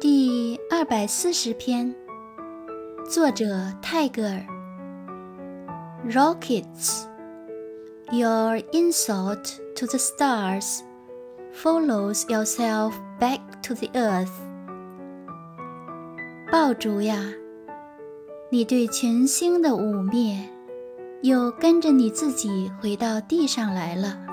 第二百四十篇作者泰戈尔 rockets your insult to the stars follows yourself back to the earth 爆竹呀你对群星的污蔑又跟着你自己回到地上来了